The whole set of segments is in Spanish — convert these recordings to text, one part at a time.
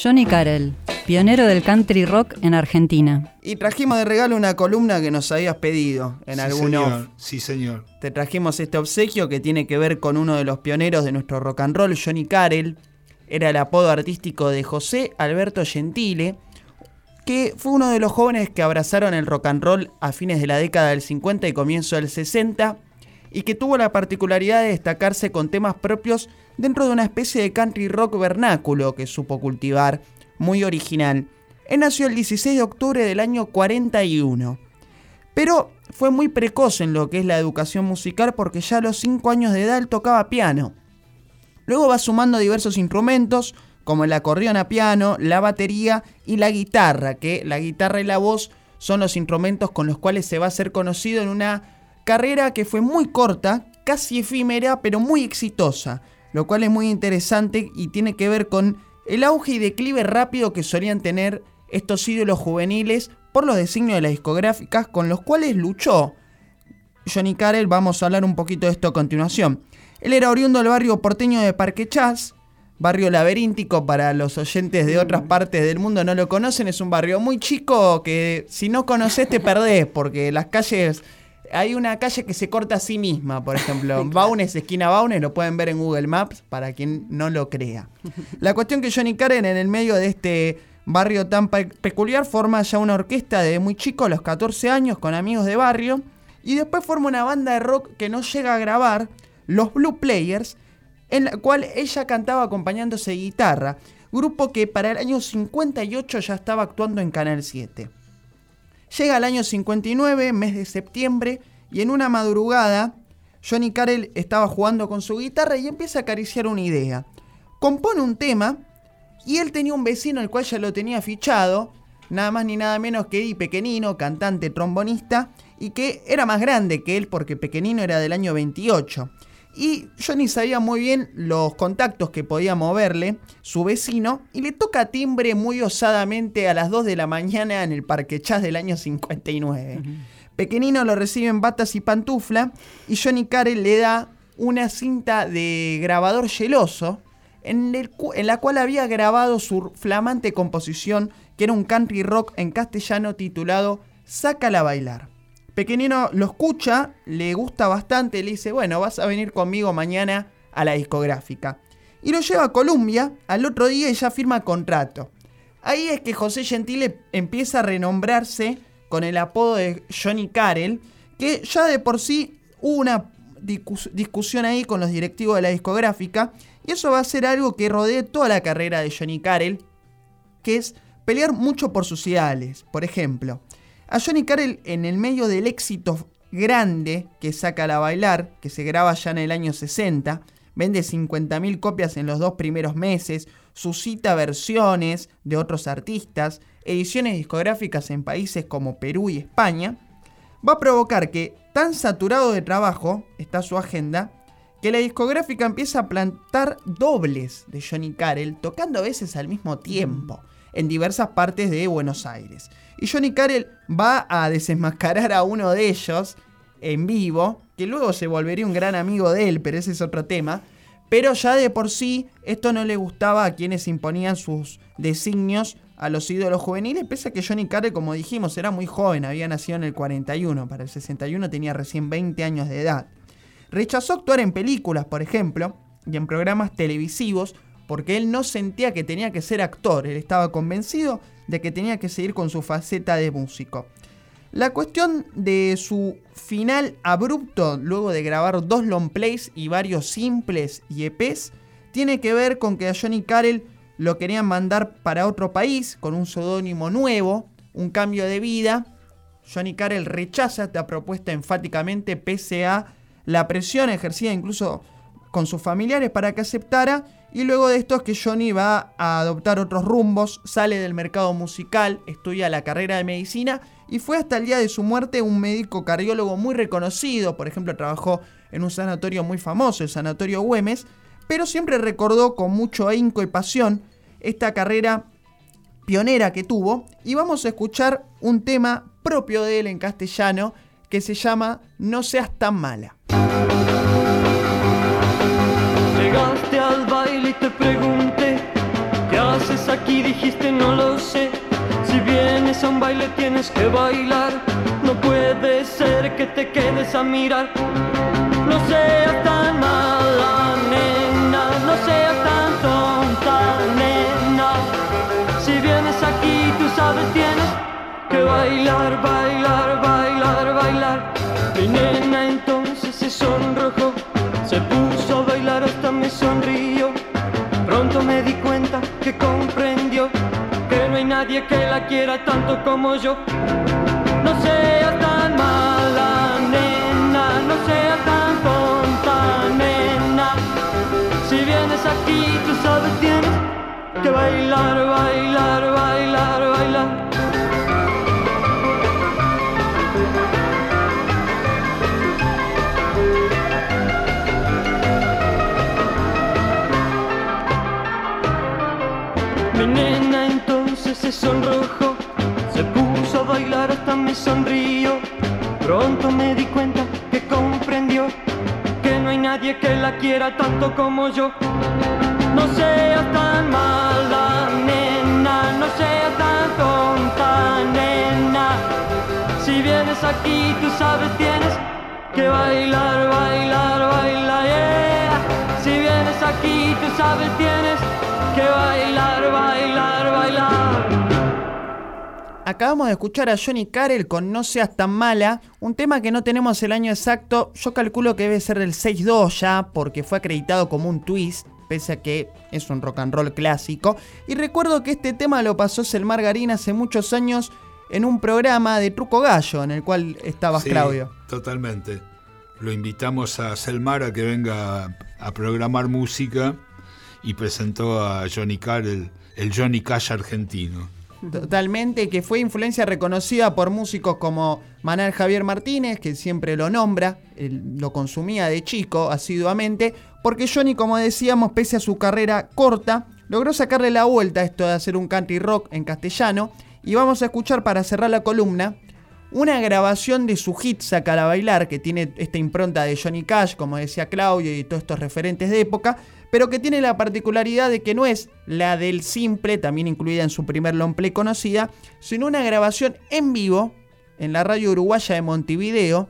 Johnny Carell, pionero del country rock en Argentina. Y trajimos de regalo una columna que nos habías pedido en sí, algún señor. off. Sí, señor. Te trajimos este obsequio que tiene que ver con uno de los pioneros de nuestro rock and roll, Johnny Carell. Era el apodo artístico de José Alberto Gentile, que fue uno de los jóvenes que abrazaron el rock and roll a fines de la década del 50 y comienzo del 60, y que tuvo la particularidad de destacarse con temas propios dentro de una especie de country rock vernáculo que supo cultivar, muy original. Él nació el 16 de octubre del año 41. Pero fue muy precoz en lo que es la educación musical porque ya a los 5 años de edad él tocaba piano. Luego va sumando diversos instrumentos como el acordeón a piano, la batería y la guitarra, que la guitarra y la voz son los instrumentos con los cuales se va a ser conocido en una carrera que fue muy corta, casi efímera, pero muy exitosa, lo cual es muy interesante y tiene que ver con el auge y declive rápido que solían tener estos ídolos juveniles por los designios de las discográficas con los cuales luchó. Johnny Carell, vamos a hablar un poquito de esto a continuación. Él era oriundo del barrio porteño de Parque Chas, barrio laberíntico para los oyentes de otras partes del mundo no lo conocen, es un barrio muy chico que si no conoces te perdés porque las calles hay una calle que se corta a sí misma, por ejemplo, Baunes, esquina Baunes, lo pueden ver en Google Maps para quien no lo crea. La cuestión que Johnny Carell en el medio de este barrio tan pe- peculiar forma ya una orquesta de muy chico, a los 14 años, con amigos de barrio, y después forma una banda de rock que no llega a grabar, los Blue Players, en la cual ella cantaba acompañándose de guitarra, grupo que para el año 58 ya estaba actuando en Canal 7. Llega el año 59, mes de septiembre, y en una madrugada, Johnny Carell estaba jugando con su guitarra y empieza a acariciar una idea. Compone un tema, y él tenía un vecino al cual ya lo tenía fichado, nada más ni nada menos que Eddie Pequenino, cantante trombonista, y que era más grande que él porque Pequenino era del año 28. Y Johnny sabía muy bien los contactos que podía moverle su vecino y le toca timbre muy osadamente a las 2 de la mañana en el Parque Chas del año 59. Pequenino lo recibe en batas y pantufla y Johnny Carell le da una cinta de grabador geloso en, el cu- en la cual había grabado su flamante composición que era un country rock en castellano titulado Sácala a bailar. Pequeñino lo escucha, le gusta bastante, le dice, bueno, vas a venir conmigo mañana a la discográfica. Y lo lleva a Columbia, al otro día ya firma contrato. Ahí es que José Gentile empieza a renombrarse con el apodo de Johnny Carell, que ya de por sí hubo una discus- discusión ahí con los directivos de la discográfica, y eso va a ser algo que rodee toda la carrera de Johnny Carell, que es pelear mucho por sus ideales. Por ejemplo, a Johnny Carell en el medio del éxito grande que saca a bailar, que se graba ya en el año 60, vende 50.000 copias en los dos primeros meses, suscita versiones de otros artistas, ediciones discográficas en países como Perú y España, va a provocar que tan saturado de trabajo está su agenda, que la discográfica empieza a plantar dobles de Johnny Carell, tocando a veces al mismo tiempo, en diversas partes de Buenos Aires. Y Johnny Carell va a desenmascarar a uno de ellos en vivo, que luego se volvería un gran amigo de él, pero ese es otro tema. Pero ya de por sí esto no le gustaba a quienes imponían sus designios a los ídolos juveniles, pese a que Johnny Carell, como dijimos, era muy joven, había nacido en el 41, para el 61 tenía recién 20 años de edad. Rechazó actuar en películas, por ejemplo, y en programas televisivos, porque él no sentía que tenía que ser actor, él estaba convencido de que tenía que seguir con su faceta de músico. La cuestión de su final abrupto, luego de grabar dos long plays y varios simples y EPs, tiene que ver con que a Johnny Carell lo querían mandar para otro país con un seudónimo nuevo, un cambio de vida. Johnny Carell rechaza esta propuesta enfáticamente pese a la presión ejercida incluso con sus familiares para que aceptara y luego de esto es que Johnny va a adoptar otros rumbos, sale del mercado musical, estudia la carrera de medicina y fue hasta el día de su muerte un médico cardiólogo muy reconocido, por ejemplo trabajó en un sanatorio muy famoso, el Sanatorio Güemes, pero siempre recordó con mucho ahínco y pasión esta carrera pionera que tuvo y vamos a escuchar un tema propio de él en castellano que se llama No seas tan mala. Te pregunté, ¿qué haces aquí? dijiste no lo sé. Si vienes a un baile tienes que bailar. No puede ser que te quedes a mirar. No seas tan mala, nena. No seas tan tonta, nena. Si vienes aquí, tú sabes, tienes que bailar, bailar, bailar. Nadie que la quiera tanto como yo. No seas tan mala, nena, no seas tan tonta, nena. Si vienes aquí, tú sabes, tienes que bailar, bailar, bailar, bailar. Mi nena se sonrojó, se puso a bailar hasta me sonrió. Pronto me di cuenta que comprendió que no hay nadie que la quiera tanto como yo. No seas tan mala, nena, no seas tan tonta, nena. Si vienes aquí, tú sabes, tienes que bailar, bailar, bailar, yeah. Si vienes aquí, tú sabes, tienes que bailar, bailar, bailar. Acabamos de escuchar a Johnny Carell con No seas tan mala, un tema que no tenemos el año exacto, yo calculo que debe ser del 6-2 ya, porque fue acreditado como un twist, pese a que es un rock and roll clásico. Y recuerdo que este tema lo pasó Selmar Garín hace muchos años en un programa de Truco Gallo, en el cual estabas, Sí, Claudio. Totalmente. Lo invitamos a Selmar a que venga a, a programar música y presentó a Johnny Carell, el Johnny Cash argentino. Totalmente, que fue influencia reconocida por músicos como Manuel Javier Martínez, que siempre lo nombra, lo consumía de chico asiduamente, porque Johnny, como decíamos, pese a su carrera corta, logró sacarle la vuelta a esto de hacer un country rock en castellano, y vamos a escuchar para cerrar la columna una grabación de su hit Sácala a bailar, que tiene esta impronta de Johnny Cash, como decía Claudio, y todos estos referentes de época, pero que tiene la particularidad de que no es la del simple, también incluida en su primer long play conocida, sino una grabación en vivo en la radio uruguaya de Montevideo,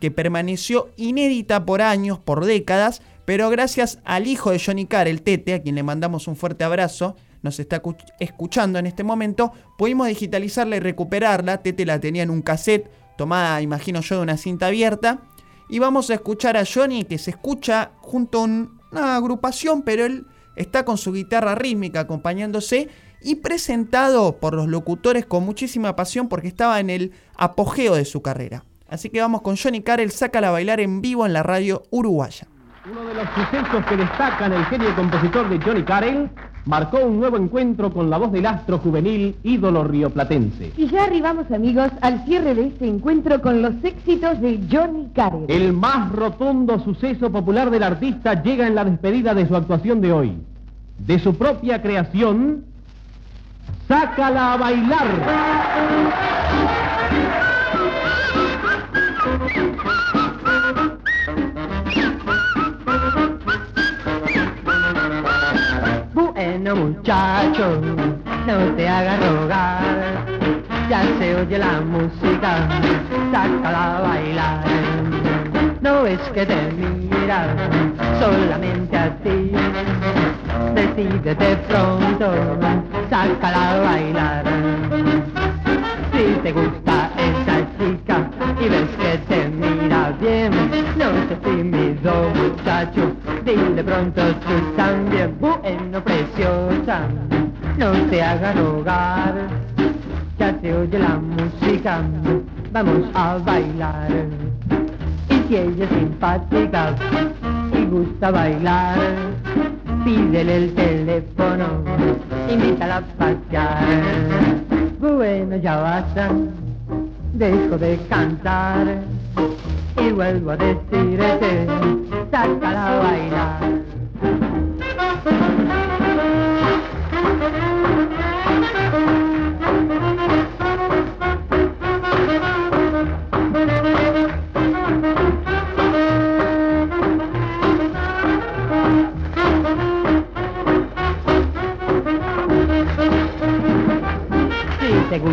que permaneció inédita por años, por décadas, pero gracias al hijo de Johnny Carr, el Tete, a quien le mandamos un fuerte abrazo, nos está cu- escuchando en este momento, pudimos digitalizarla y recuperarla. Tete la tenía en un cassette, tomada, imagino yo, de una cinta abierta. Y vamos a escuchar a Johnny, que se escucha junto a un- una agrupación, pero él está con su guitarra rítmica acompañándose y presentado por los locutores con muchísima pasión porque estaba en el apogeo de su carrera. Así que vamos con Johnny Carell, sácala a bailar en vivo en la radio uruguaya. Uno de los sucesos que destacan el genio compositor de Johnny Carell marcó un nuevo encuentro con la voz del astro juvenil ídolo rioplatense. Y ya arribamos, amigos, al cierre de este encuentro con los éxitos de Johnny Carell. El más rotundo suceso popular del artista llega en la despedida de su actuación de hoy. De su propia creación, Sácala a bailar. No te hagas rogar, ya se oye la música, sácala a bailar. No es que te mira solamente a ti, decídete pronto, hagas rogar, ya se oye la música, vamos a bailar. Y si ella es simpática y gusta bailar, pídele el teléfono, invítala a pasear. Bueno, ya basta, dejo de cantar y vuelvo a decirte, sácala a bailar.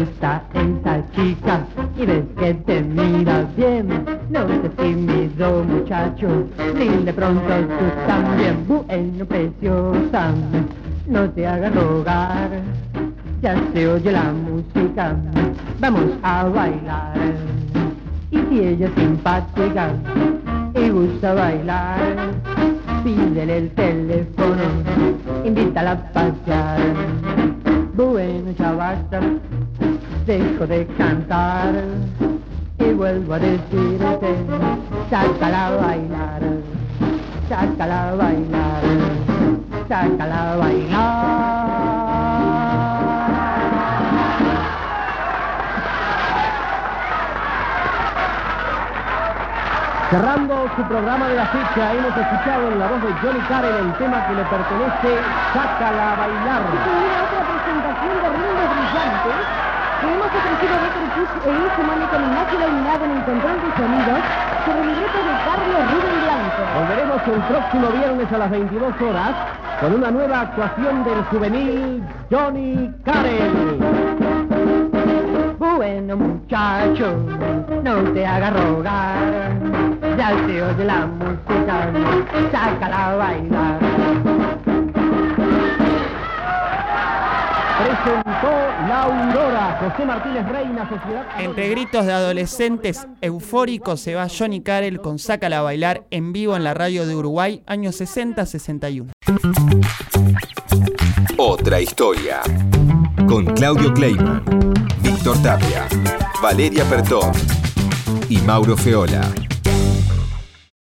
Gusta esa chica y ves que te mira bien, no te tímido muchacho, ni de pronto tú también, bueno, preciosa, no te hagas rogar, ya se oye la música, vamos a bailar. Y si ella es simpática y gusta bailar, pídele el teléfono, invítala a pasear. Bueno, ya dejo de cantar y vuelvo a decirte, sácala a bailar, sácala a bailar, sácala a bailar. Cerrando su programa de la fecha, hemos escuchado en la voz de Johnny Carell el tema que le pertenece, Sácala a bailar. Una otra presentación de ritmos brillantes que hemos ofrecido a Becker Kiss e Inhumane con imagen iluminado en el control de sonidos sobre el libreto de Carlos Rubén Blanco. Volveremos el próximo viernes a las 22 horas con una nueva actuación del juvenil Johnny Carell. Bueno muchacho, no te hagas rogar, ya se oye la música, sácala a bailar. Presentó La Aurora, José Martínez Reina, Sociedad... Entre gritos de adolescentes eufóricos se va Johnny Carell con Sácala a bailar en vivo en la radio de Uruguay, años 60-61. Otra historia. Con Claudio Kleiman, Víctor Tapia, Valeria Pertón y Mauro Feola.